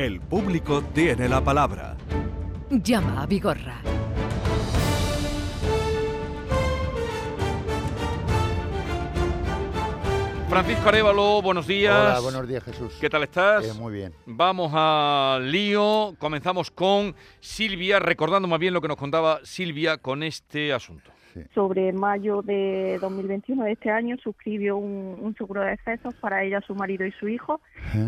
El público tiene la palabra. Llama a Vigorra. Francisco Arevalo, buenos días. Hola, buenos días Jesús. ¿Qué tal estás? Eh, muy bien. Vamos al lío. Comenzamos con Silvia, recordando más bien lo que nos contaba Silvia con este asunto. Sobre mayo de 2021 de este año suscribió un, un seguro de excesos para ella, su marido y su hijo.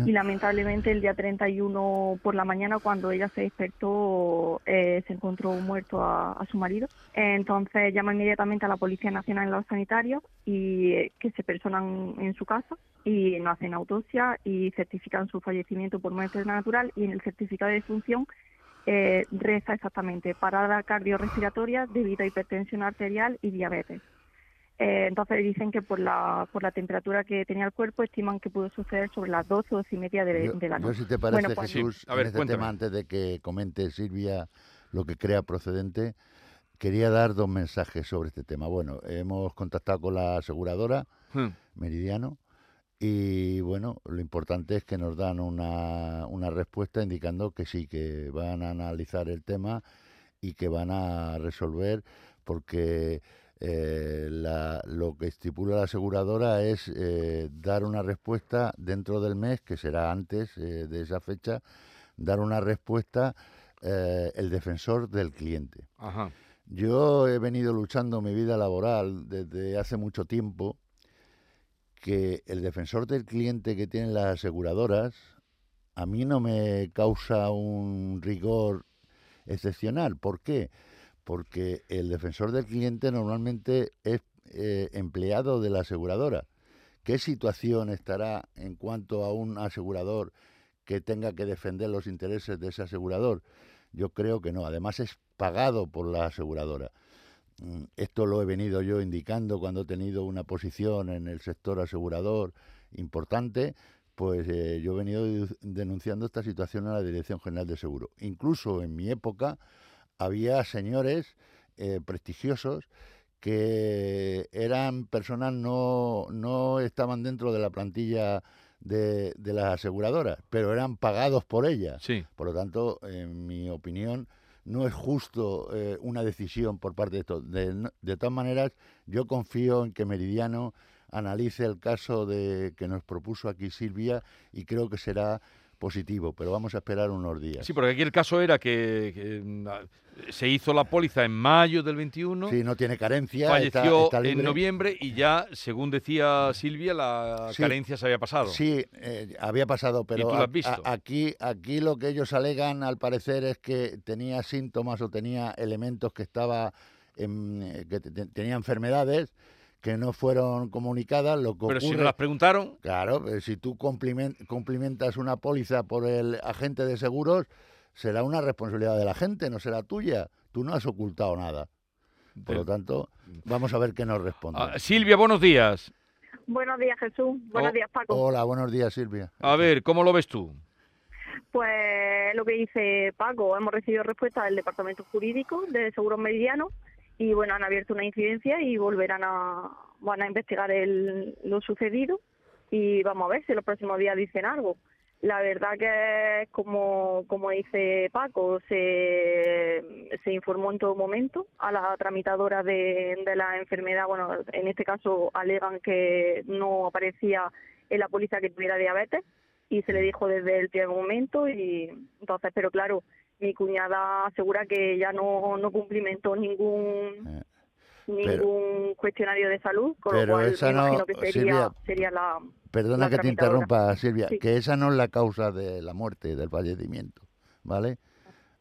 Y lamentablemente el día 31 por la mañana cuando ella se despertó eh, se encontró muerto a, a su marido. Entonces llama inmediatamente a la Policía Nacional en los sanitarios y eh, que se personan en su casa y no hacen autopsia y certifican su fallecimiento por muerte natural. Y en el certificado de defunción eh, reza exactamente parada cardiorrespiratoria debido a hipertensión arterial y diabetes. Eh, entonces dicen que por la, por la temperatura que tenía el cuerpo estiman que pudo suceder sobre las 12 o 12 y media de, Yo, de la yo, noche. si te parece, Bueno, pues- Jesús, Sí, a ver, en este cuéntame. tema, antes de que comente Silvia lo que crea procedente, quería dar dos mensajes sobre este tema. Bueno, hemos contactado con la aseguradora Hmm. Meridiano y bueno, lo importante es que nos dan una, una respuesta indicando que sí, que van a analizar el tema y que van a resolver porque eh, la- lo que estipula la aseguradora es eh, dar una respuesta dentro del mes, que será antes eh, de esa fecha, dar una respuesta el defensor del cliente. Ajá. Yo he venido luchando mi vida laboral desde hace mucho tiempo que el defensor del cliente que tienen las aseguradoras a mí no me causa un rigor excepcional. ¿Por qué? Porque el defensor del cliente normalmente es eh, empleado de la aseguradora. ¿Qué situación estará en cuanto a un asegurador que tenga que defender los intereses de ese asegurador? Yo creo que no. Además es pagado por la aseguradora. Mm, Esto lo he venido yo indicando cuando he tenido una posición en el sector asegurador importante, pues eh, yo he venido denunciando esta situación a la Dirección General de Seguro. Incluso en mi época había señores eh, prestigiosos que eran personas no, no estaban dentro de la plantilla de, de las aseguradoras, pero eran pagados por ellas. Sí. Por lo tanto, en mi opinión, no es justo eh, una decisión por parte de esto. De, de todas maneras, yo confío en que Meridiano analice el caso de que nos propuso aquí Silvia y creo que será positivo, pero vamos a esperar unos días. Sí, porque aquí el caso era que, que, mm, se hizo la póliza en mayo del 21. Sí, no tiene carencia, Falleció está en noviembre y ya, según decía Silvia, la Sí. carencia se había pasado. Sí, eh, había pasado, pero tú lo has visto? a- aquí, aquí lo que ellos alegan, al parecer, es que tenía síntomas o tenía elementos que estaba, en- eh, que te- tenía enfermedades que no fueron comunicadas. Lo que Pero si nos las preguntaron, claro, eh, si tú cumplimen- cumplimentas una póliza por el agente de seguros, será una responsabilidad de la gente, no será tuya. Tú no has ocultado nada. Por lo tanto, vamos a ver qué nos responde. Ah, Silvia, buenos días. Buenos días, Jesús. Buenos Oh, días, Paco. Hola, buenos días, Silvia. A ver, ¿cómo lo ves tú? Pues lo que dice Paco, hemos recibido respuesta del Departamento Jurídico de Seguros Meridiano y bueno, han abierto una incidencia y volverán a, van a investigar el, lo sucedido y vamos a ver si los próximos días dicen algo. La verdad que como, como dice Paco, se, se informó en todo momento a la tramitadora de, de la enfermedad, bueno, en este caso alegan que no aparecía en la póliza que tuviera diabetes y se le dijo desde el primer momento y entonces pero claro mi cuñada asegura que ya no no cumplimentó ningún Eh, ningún cuestionario de salud con pero lo cual esa me no- imagino que sería Silvia, sería la Perdona la que te interrumpa, Silvia, Sí. que esa no es la causa de la muerte, del fallecimiento, ¿vale?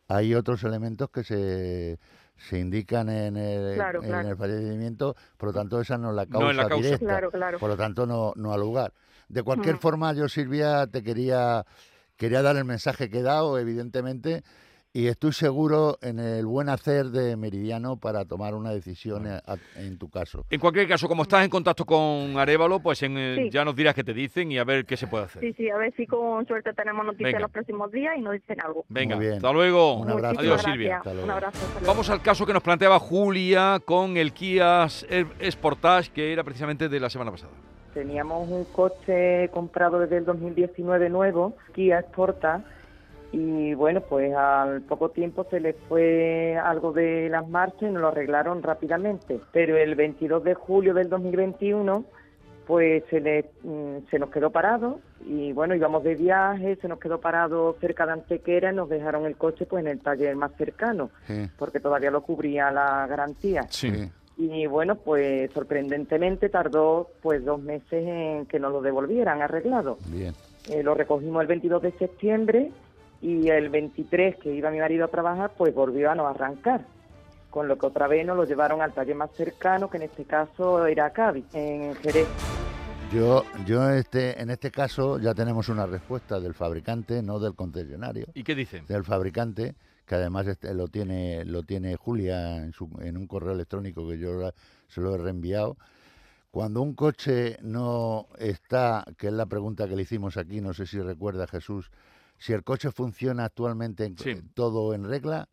Hay otros elementos que se, se indican en el, Claro, en claro. el fallecimiento, por lo tanto esa no es la causa, No es la causa. directa, claro claro por lo tanto no, no ha lugar. De cualquier Mm. forma, yo, Silvia, te quería, quería dar el mensaje que he dado, evidentemente, y estoy seguro en el buen hacer de Meridiano para tomar una decisión a- a- en tu caso. En cualquier caso, como estás en contacto con Arevalo, pues en, eh, Sí. ya nos dirás qué te dicen y a ver qué se puede hacer. sí sí a ver si con suerte tenemos noticias Venga. en los próximos días y nos dicen algo Venga, bien. hasta luego. Un abrazo. Adiós, Muchísimas Silvia. Hasta luego. un abrazo hasta luego. Vamos al caso que nos planteaba Julia con el Kia Sportage, que era precisamente de la semana pasada. Teníamos un coche comprado desde el 2019 nuevo, Kia Sportage, y bueno, pues al poco tiempo se les fue algo de las marchas y nos lo arreglaron rápidamente. Pero el 22 de julio del 2021 pues se, le, mm, se nos quedó parado y bueno, íbamos de viaje, se nos quedó parado cerca de Antequera y nos dejaron el coche pues en el taller más cercano, Sí. porque todavía lo cubría la garantía. Sí. Y bueno, pues sorprendentemente tardó pues dos meses en que nos lo devolvieran arreglado. Bien. Eh, lo recogimos el 22 de septiembre y el 23 que iba mi marido a trabajar pues volvió a no arrancar. Con lo que otra vez nos lo llevaron al taller más cercano, que en este caso era Cádiz, en Jerez. Yo, yo este, en este caso ya tenemos una respuesta del fabricante, no del concesionario, ¿Y qué dicen? del fabricante, que además este, lo tiene lo tiene Julia en, su- en un correo electrónico que yo la- se lo he reenviado. Cuando un coche no está, que es la pregunta que le hicimos aquí, no sé si recuerda Jesús, si el coche funciona actualmente en- Sí. todo en regla,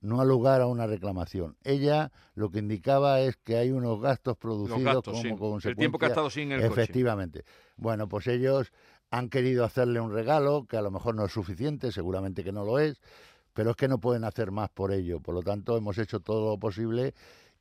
no ha lugar a una reclamación. Ella lo que indicaba es que hay unos gastos producidos gastos, como sí. El consecuencia tiempo que ha estado sin el coche. Efectivamente. Bueno, pues ellos han querido hacerle un regalo que a lo mejor no es suficiente, seguramente que no lo es, pero es que no pueden hacer más por ello. Por lo tanto, hemos hecho todo lo posible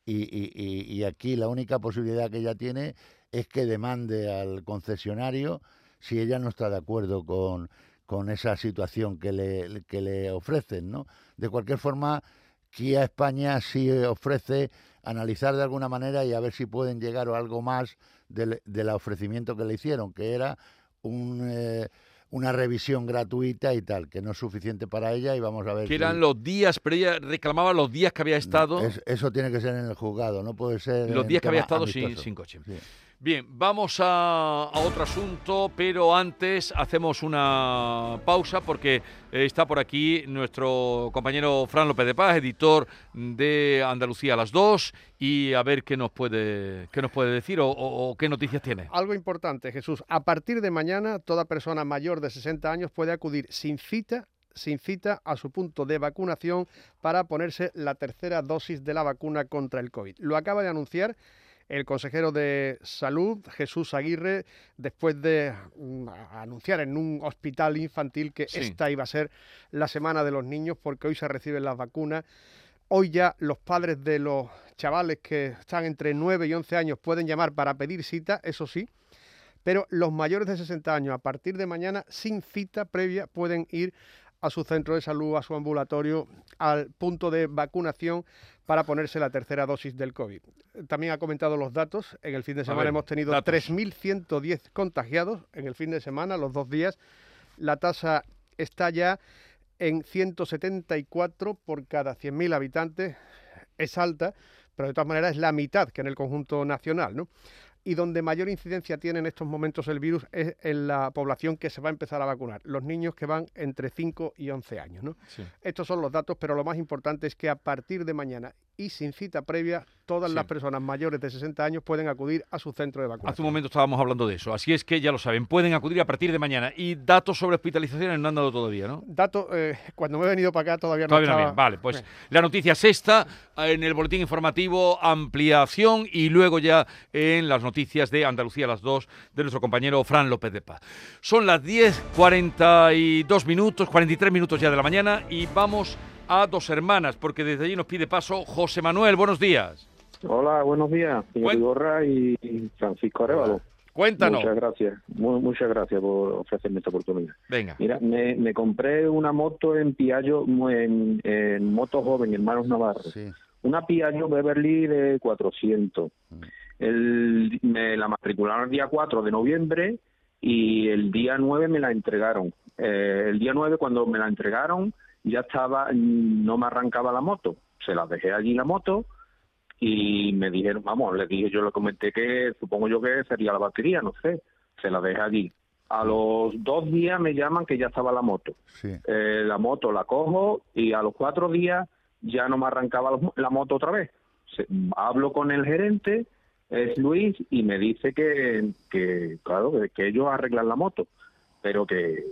y, y- y- y aquí la única posibilidad que ella tiene es que demande al concesionario si ella no está de acuerdo con, con esa situación que le, que le ofrecen, ¿no? De cualquier forma, Kia España sí ofrece analizar de alguna manera y a ver si pueden llegar a algo más del, del ofrecimiento que le hicieron, que era un, eh, una revisión gratuita y tal, que no es suficiente para ella y vamos a ver Que si- eran los días, pero ella reclamaba los días que había estado, Es- eso tiene que ser en el juzgado, no puede ser los días que había estado sin, sin coche. Sí. Bien, vamos a, otro asunto, pero antes hacemos una pausa porque eh, está por aquí nuestro compañero Fran López de Paz, editor de Andalucía a las 2, y a ver qué nos puede, qué nos puede decir o, o- o qué noticias tiene. Algo importante, Jesús. A partir de mañana, toda persona mayor de 60 años puede acudir sin cita sin cita a su punto de vacunación para ponerse la tercera dosis de la vacuna contra el COVID. Lo acaba de anunciar el consejero de Salud, Jesús Aguirre, después de mm, anunciar en un hospital infantil que Sí. esta iba a ser la semana de los niños porque hoy se reciben las vacunas. Hoy ya los padres de los chavales que están entre 9 y 11 años pueden llamar para pedir cita, eso sí, pero los mayores de 60 años a partir de mañana sin cita previa pueden ir a su centro de salud, a su ambulatorio, al punto de vacunación para ponerse la tercera dosis del COVID. También ha comentado los datos. En el fin de semana ver, hemos tenido datos. 3.110 contagiados en el fin de semana, los dos días. La tasa está ya en 174 por cada 100.000 habitantes. Es alta, pero de todas maneras es la mitad que en el conjunto nacional, ¿no? Y donde mayor incidencia tiene en estos momentos el virus es en la población que se va a empezar a vacunar, los niños que van entre 5 y 11 años, ¿no? Sí. Estos son los datos, pero lo más importante es que a partir de mañana y sin cita previa, todas Sí. las personas mayores de 60 años pueden acudir a su centro de Hace un vacunación. momento estábamos hablando de eso, así es que ya lo saben, pueden acudir a partir de mañana. Y datos sobre hospitalizaciones no han dado todavía, ¿no? Dato, eh, cuando me he venido para acá todavía no Todavía no estaba... bien. Vale, pues la noticia sexta en el boletín informativo, ampliación y luego ya en las noticias de Andalucía a las 2 de nuestro compañero Fran López de Paz. Son las 10.42 minutos, 43 minutos ya de la mañana y vamos a dos hermanas porque desde allí nos pide paso José Manuel. Buenos días. Hola, buenos días, señor Igorra y Francisco Arevalo. Cuéntanos. Muchas gracias, mu- muchas gracias por ofrecerme esta oportunidad. Venga. Mira, me, me compré una moto en Piaggio, en, en Moto Joven, Hermanos Navarro. Sí. Una Piaggio Beverly de 400. El, me la matricularon el día 4 de noviembre y el día 9 me la entregaron. Eh, el día 9 cuando me la entregaron ya estaba, no me arrancaba la moto. Se la dejé allí la moto y me dijeron, vamos, le dije, yo le comenté que supongo yo que sería la batería, no sé. Se la dejé allí. A los dos días me llaman que ya estaba la moto. Sí. Eh, la moto la cojo y a los cuatro días ya no me arrancaba la- moto otra vez. Se- hablo con el gerente, es Luis, y me dice que, que claro, que, que ellos arreglan la moto, pero que,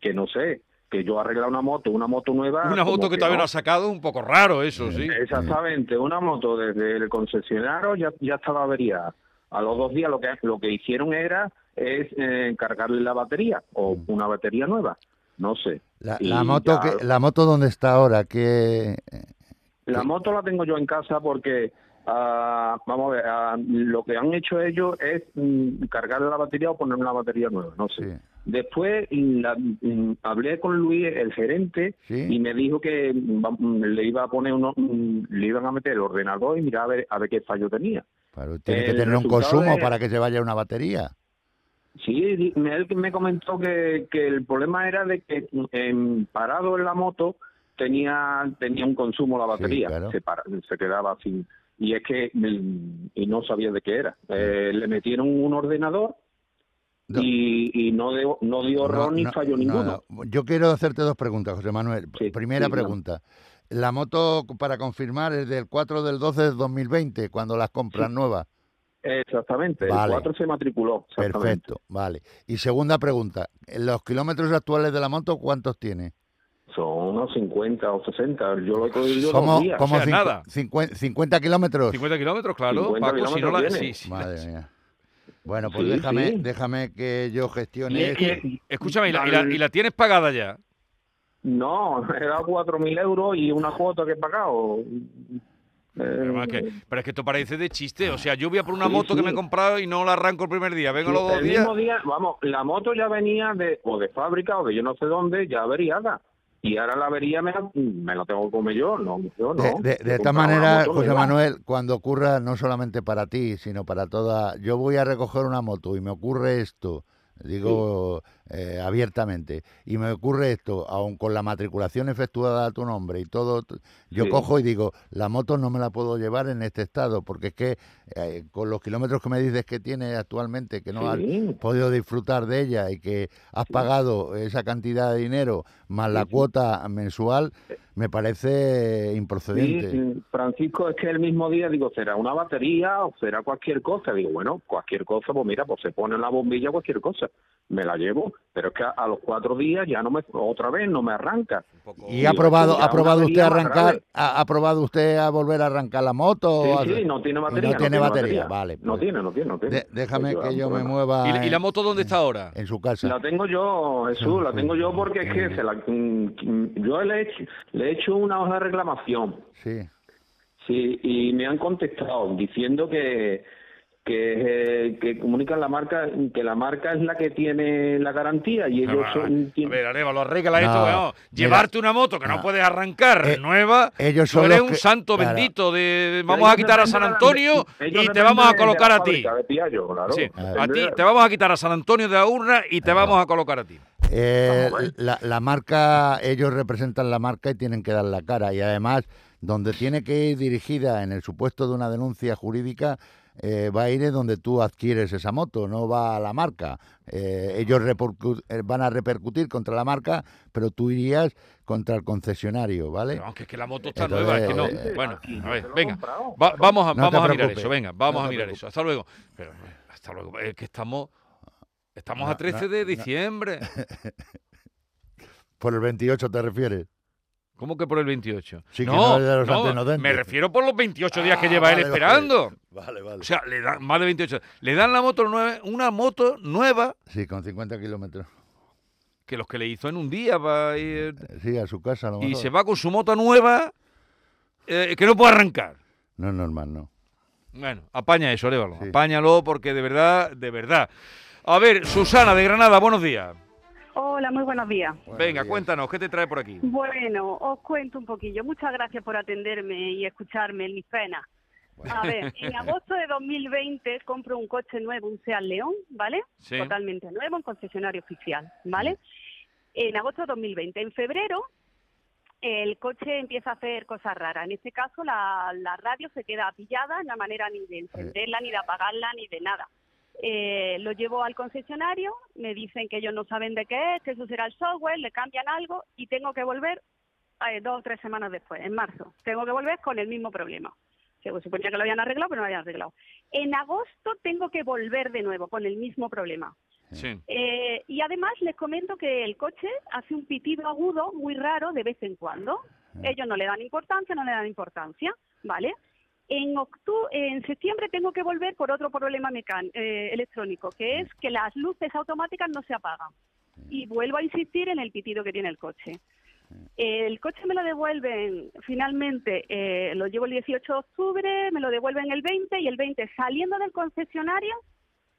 que no sé, que yo arreglar una moto, una moto nueva. Una moto que todavía no ha sacado, un poco raro eso, sí. Exactamente, una moto desde el concesionario ya, ya estaba averiada. A los dos días lo que lo que hicieron era es eh, cargarle la batería o una batería nueva. No sé. La, moto, ya- que, ¿La moto dónde está ahora? ¿Qué, La moto la tengo yo en casa porque, ah, vamos a ver, ah, lo que han hecho ellos es mm, cargarle la batería o poner una batería nueva, no sé. Sí. Después mm, la- mm, hablé con Luis, el gerente, Sí. y me dijo que mm, le iba a poner uno, le iban a meter el ordenador y mirar a ver, a ver qué fallo tenía. Claro, tiene que tener un consumo para que se vaya una batería. Sí, él me comentó que, que el problema era de que parado en la moto tenía tenía un consumo la batería, claro. se, para- se quedaba sin y es que y no sabía de qué era. Eh, le metieron un ordenador No. y, y no dio, no dio error ni fallo no, ninguno. no. Yo quiero hacerte dos preguntas, José Manuel. Sí, Primera sí, pregunta. La moto, para confirmar, es del 4 del 12 del 2020, cuando las compras nuevas. Exactamente, Vale. el 4 se matriculó. Perfecto, vale. Y segunda pregunta. ¿Los kilómetros actuales de la moto cuántos tiene? Son unos 50 o 60, yo lo he cogido yo ¿Cómo, dos días. cómo O sea, cincu- nada. cincuen- 50 kilómetros? 50 kilómetros, claro. 50 Paco, si no la- sí. Madre mía. Bueno, pues Sí, déjame, sí. déjame que yo gestione Y- esto. y- Escúchame, ¿y la, y la- y la tienes pagada ya? No, he dado 4.000 euros y una cuota que he pagado. Pero, es que, pero es que esto parece de chiste. O sea, yo voy a por una Sí, moto que me he comprado y no la arranco el primer día. Vengo los dos el días. mismo día, vamos, la moto ya venía de o de fábrica o de yo no sé dónde, ya averiada. Y ahora la avería me me la tengo que comer yo, no, yo no. De, de, He de esta manera, José. Manuel, cuando ocurra, no solamente para ti, sino para toda... Yo voy a recoger una moto y me ocurre esto, digo eh, abiertamente, y me ocurre esto, aun con la matriculación efectuada a tu nombre y todo, yo Sí. cojo y digo, la moto no me la puedo llevar en este estado, porque es que eh, con los kilómetros que me dices que tiene actualmente, que no has podido disfrutar de ella y que has pagado esa cantidad de dinero más la cuota mensual, me parece improcedente. Sí, Francisco, es que el mismo día digo, será una batería o será cualquier cosa. Digo, bueno, cualquier cosa, pues mira, pues se pone en la bombilla cualquier cosa. Me la llevo, pero es que a, a los cuatro días ya no me, otra vez no me arranca. ¿Y Digo, ha probado, ha probado usted arrancar, ha, ha probado usted a volver a arrancar la moto? Sí, o sí, no tiene batería. no tiene batería, vale. No pues, tiene, no tiene, no tiene. de- déjame Pues que yo me mueva ¿Y, la- y la en- moto dónde está ahora? en su casa. La tengo yo, Jesús, la tengo yo porque es que se la, mm, yo le he, hecho, le he hecho una hoja de reclamación, Sí. sí, y me han contestado diciendo que que, eh, que comunican la marca, que la marca es la que tiene la garantía y ellos Ah, son... A ver, Areva, lo arregla esto. No, weón. mira, Llevarte una moto que no no. puedes arrancar Eh, nueva. ellos tú son eres los un que- santo claro. bendito de vamos a quitar a San Antonio y te vamos a colocar a ti. claro. Sí, a ti te vamos a quitar a San Antonio de la urna y te vamos a colocar a ti. Eh, la marca, ellos representan la marca y tienen que dar la cara. Y además, donde tiene que ir dirigida en el supuesto de una denuncia jurídica, eh, va a ir en donde tú adquieres esa moto, no va a la marca. Eh, ellos eh, van a repercutir contra la marca, pero tú irías contra el concesionario, ¿vale? Pero aunque es que la moto está Entonces, nueva, es que no. eh, Bueno, a ver, venga. Va- vamos a, No vamos a mirar eso, venga, vamos no a mirar preocupes. eso. Hasta luego. Pero, hasta luego. Es que estamos. Estamos No, a 13 no, de no. diciembre. Por el 28 te refieres. ¿Cómo que por el 28? Sí, que no, los me refiero por los 28 días que Ah, lleva él vale, esperando. Vale, vale. O sea, le dan más de 28. Le dan la moto nueva, una moto nueva Sí, con 50 kilómetros. que los que le hizo en un día para ir Eh, Sí, a su casa lo y se va con su moto nueva eh, que no puede arrancar. No es normal, no. Bueno, apaña eso, Arévalo. Sí. Apáñalo porque de verdad, de verdad. A ver, Susana de Granada, buenos días. Hola, muy buenos días. Buenos Venga, días. cuéntanos, ¿qué te trae por aquí? Bueno, os cuento un poquillo. Muchas gracias por atenderme y escucharme en mis penas. A ver, en agosto de 2020 compro un coche nuevo, un Seat León, ¿vale? Sí. Totalmente nuevo, en concesionario oficial, ¿vale? En agosto de 2020. En febrero el coche empieza a hacer cosas raras. En este caso la, la radio se queda pillada, no hay manera ni de encenderla, ni de apagarla, ni de nada. Eh, lo llevo al concesionario, me dicen que ellos no saben de qué es, que eso será el software, le cambian algo y tengo que volver eh, dos o tres semanas después, en marzo. Tengo que volver con el mismo problema. Se suponía que lo habían arreglado, pero no lo habían arreglado. En agosto tengo que volver de nuevo con el mismo problema. Sí. Eh, y además les comento que el coche hace un pitido agudo muy raro de vez en cuando. Ellos no le dan importancia, no le dan importancia, ¿vale? En octu- en septiembre tengo que volver por otro problema mecan- eh, electrónico, que es que las luces automáticas no se apagan. y vuelvo a insistir en el pitido que tiene el coche. El coche me lo devuelven finalmente, eh, lo llevo el 18 de octubre, me lo devuelven el 20 y el 20 saliendo del concesionario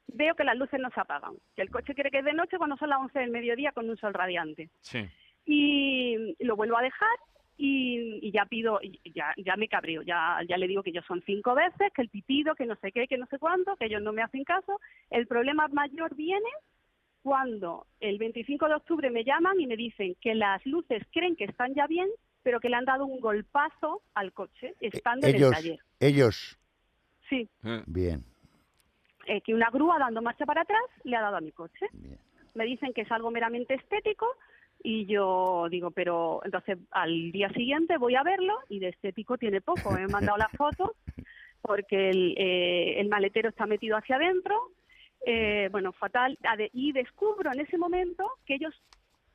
veo que las luces no se apagan, que el coche quiere que es de noche cuando son las 11 del mediodía con un sol radiante. Sí. Y lo vuelvo a dejar y, y ya pido, y ya, ya me cabrío, ya, ya le digo que ellos son cinco veces, que el pitido, que no sé qué, que no sé cuánto, que ellos no me hacen caso. El problema mayor viene cuando el 25 de octubre me llaman y me dicen que las luces creen que están ya bien, pero que le han dado un golpazo al coche, estando en el taller. ellos, Sí, Eh, bien, eh, que una grúa dando marcha para atrás le ha dado a mi coche. bien. Me dicen que es algo meramente estético y yo digo, pero entonces al día siguiente voy a verlo y de estético tiene poco. He mandado las fotos porque el, eh, el maletero está metido hacia adentro. eh, bueno, fatal. Y descubro en ese momento que ellos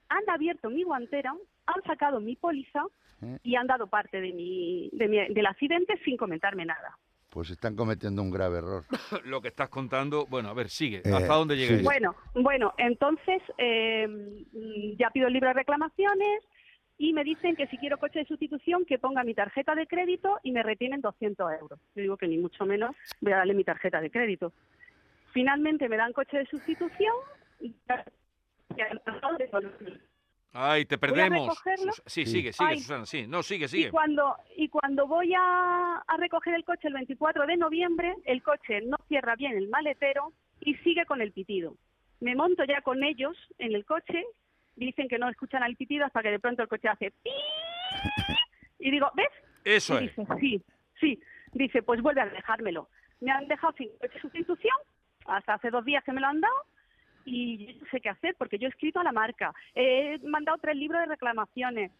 han abierto mi guantera, han sacado mi póliza ¿Eh? y han dado parte de mi, de mi- del accidente sin comentarme nada. Pues están cometiendo un grave error. Lo que estás contando, bueno, a ver, sigue. Eh, ¿Hasta dónde llega sí. Bueno, bueno, entonces eh, ya pido el libro de reclamaciones y me dicen que si quiero coche de sustitución que ponga mi tarjeta de crédito y me retienen 200 euros. Yo digo que ni mucho menos voy a darle mi tarjeta de crédito. Finalmente me dan coche de sustitución. y Ay, te perdemos. Sí, Sí. sigue, sigue, Ay. Susana, sí. No, sigue, Y sigue. cuando, y cuando voy a, a recoger el coche el 24 de noviembre, el coche no cierra bien el maletero y sigue con el pitido. Me monto ya con ellos en el coche, dicen que no escuchan al pitido hasta que de pronto el coche hace pi y digo, ¿ves? Eso Y es. dice, sí, sí. Dice, pues vuelve a dejármelo. Me han dejado sin coche de sustitución, hasta hace dos días que me lo han dado, y yo no sé qué hacer, porque yo he escrito a la marca, he mandado tres libros de reclamaciones.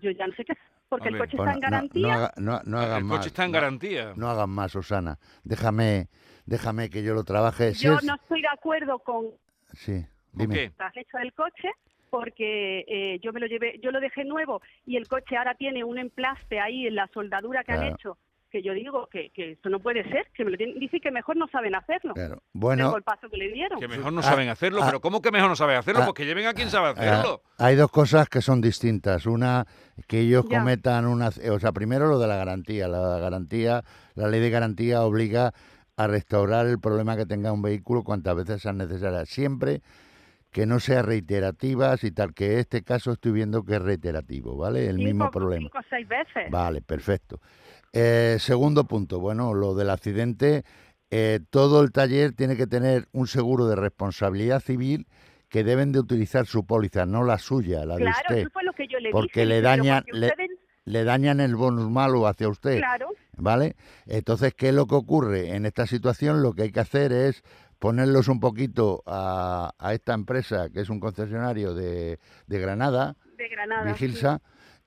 Yo ya no sé qué hacer, porque el coche Bueno, está en garantía. No, no, haga- no- no hagan El más. coche está en no- garantía. No hagan más, Susana. Déjame, déjame que yo lo trabaje. Si yo es- no estoy de acuerdo con Sí, ¿Con dime. qué? las hecho del coche porque eh, yo me lo llevé, yo lo dejé nuevo y el coche ahora tiene un emplaste ahí en la soldadura que han hecho que yo digo que, que eso no puede ser, que me lo tienen, dice que mejor no saben hacerlo. Claro. El Bueno, golpazo que le dieron. Que mejor no Ah, saben hacerlo, ah, pero ¿cómo que mejor no saben hacerlo? ah, Pues que lleven a quien sabe ah, hacerlo. hay dos cosas que son distintas. Una, que ellos Ya. cometan una... O sea, primero lo de la garantía. La garantía, la ley de garantía obliga a restaurar el problema que tenga un vehículo cuantas veces sean necesarias. Siempre que no sea reiterativas y tal, que este caso estoy viendo que es reiterativo, ¿vale? El Cinco- mismo problema. Cinco o seis veces. Vale, perfecto. Eh, segundo punto, bueno, lo del accidente, eh, todo el taller tiene que tener un seguro de responsabilidad civil que deben de utilizar su póliza, no la suya, la de claro, usted. eso fue lo que yo le porque dije. le dañan- le- ustedes- Le dañan el bonus malo hacia usted, Claro, ¿vale? Entonces, ¿qué es lo que ocurre? En esta situación lo que hay que hacer es ponerlos un poquito a, a esta empresa, que es un concesionario de, de Granada, de Granada. Vigilsa,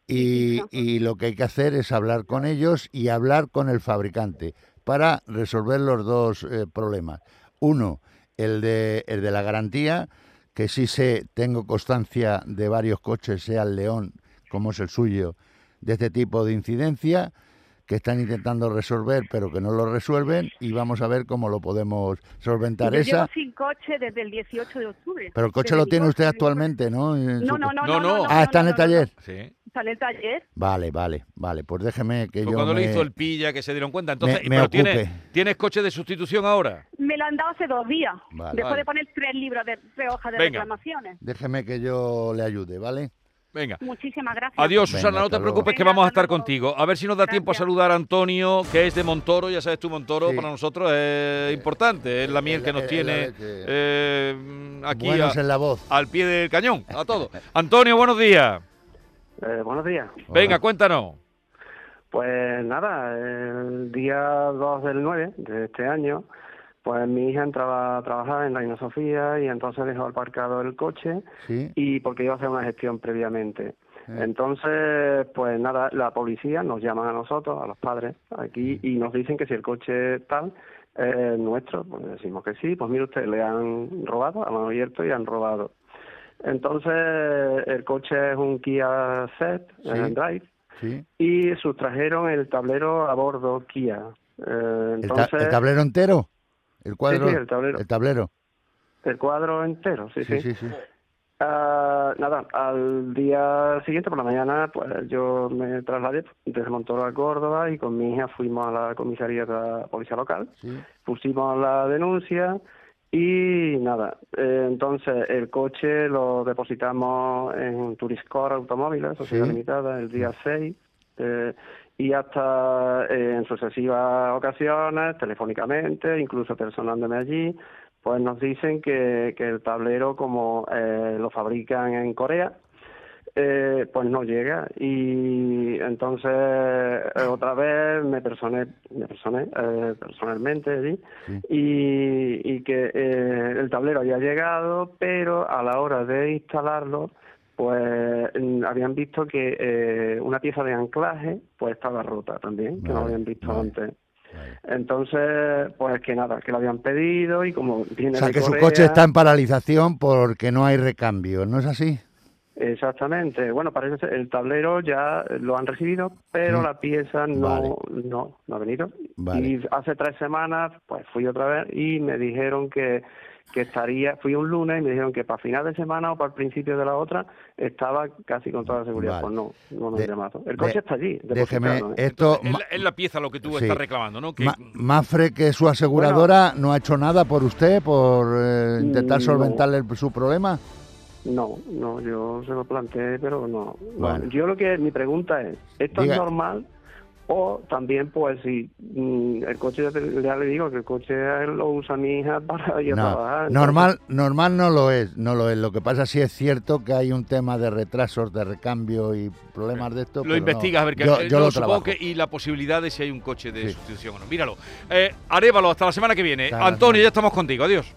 y, y lo que hay que hacer es hablar con ellos y hablar con el fabricante para resolver los dos eh, problemas. Uno, el de, el de la garantía, que sí sé, tengo constancia de varios coches, sea el León, como es el suyo, de este tipo de incidencia que están intentando resolver pero que no lo resuelven y vamos a ver cómo lo podemos solventar yo llevo esa. sin coche desde el 18 de octubre. Pero el coche Desde lo tiene usted actualmente, ¿no? No, su no, no, No, no, no. no, Ah, está en no, el no, no, taller. Sí. Está en el taller. Vale, vale, vale. Pues déjeme que Fue yo cuando me... le hizo el pilla que se dieron cuenta. Entonces, me pero tienes, ocupe. ¿tienes coche de sustitución ahora? Me lo han dado hace dos días. Vale. después Vale. de poner tres libros de tres hojas de Venga. reclamaciones. Déjeme que yo le ayude, ¿vale? Venga. Muchísimas gracias. Adiós, Venga, Susana, no te preocupes que vamos a estar contigo. A ver si nos da tiempo a saludar a Antonio, que es de Montoro, ya sabes tu Montoro, Sí. para nosotros es importante, es la miel es que nos tiene eh, aquí Buenos a- en la voz. al pie del cañón, a todo. Antonio, buenos días. Eh, buenos días. Venga, cuéntanos. Pues nada, el día 2 del 9 de este año, pues mi hija entraba a trabajar en Reina Sofía y entonces dejó aparcado el coche Sí. y porque iba a hacer una gestión previamente. Eh. Entonces, pues nada, la policía nos llama a nosotros, a los padres, aquí, y nos dicen que si el coche tal es nuestro, pues decimos que sí, pues mire usted, le han robado, han abierto y han robado. Entonces, el coche es un Kia Ceed Sí. eh, Drive, Sí. y sustrajeron el tablero a bordo Kia. Eh, ¿El, ta- entonces, el tablero entero? ¿El cuadro? sí, el tablero. El tablero. el cuadro entero, sí, sí. Sí, sí, sí. Ah, nada, al día siguiente por la mañana, pues yo me trasladé desde Montoro a Córdoba y con mi hija fuimos a la comisaría de la policía local, Sí. pusimos la denuncia y nada, eh, entonces el coche lo depositamos en Turiscore Automóviles, Sociedad Sí. Limitada, el día 6. eh, y hasta eh, en sucesivas ocasiones, telefónicamente, incluso personándome allí, pues nos dicen que, que el tablero, como eh, lo fabrican en Corea, eh, pues no llega y entonces eh, otra vez me personé, me personé eh, personalmente allí Sí. y, y que eh, el tablero había llegado pero a la hora de instalarlo pues mm, habían visto que eh, una pieza de anclaje pues estaba rota también que no habían visto vale. antes Vale. entonces pues que nada que lo habían pedido y como viene O sea, de que su coche está en paralización porque no hay recambio, ¿no es así? Exactamente. Bueno, parece ser el tablero ya lo han recibido, pero Sí. la pieza no, no, no ha venido. Y hace tres semanas, pues fui otra vez y me dijeron que, que estaría, fui un lunes y me dijeron que para final de semana o para el principio de la otra estaba casi con toda seguridad. Vale. Pues no, no han llamado. El coche de- está allí. Déjeme, ¿eh? esto... Es la, la pieza lo que tú Sí. estás reclamando, ¿no? Que, Ma- Mafre, que su aseguradora no ha hecho nada por usted, por eh, intentar Mm, solventarle el- su problema. No, no, yo se lo planteé, pero no. no. Bueno. Yo lo que mi pregunta es, ¿esto Diga. es normal? O también, pues, si mm, el coche, ya, te- ya le digo que el coche lo usa mi hija para ir a trabajar. normal, normal no lo es, no lo es. Lo que pasa sí es cierto que hay un tema de retrasos, de recambio y problemas de esto. lo pero no. investigas a ver qué Yo, eh, yo lo supongo trabajo. que y la posibilidad de si hay un coche de Sí. sustitución o no. Míralo. Eh, Arévalo, hasta la semana que viene. Hasta Antonio, ya estamos contigo. Adiós.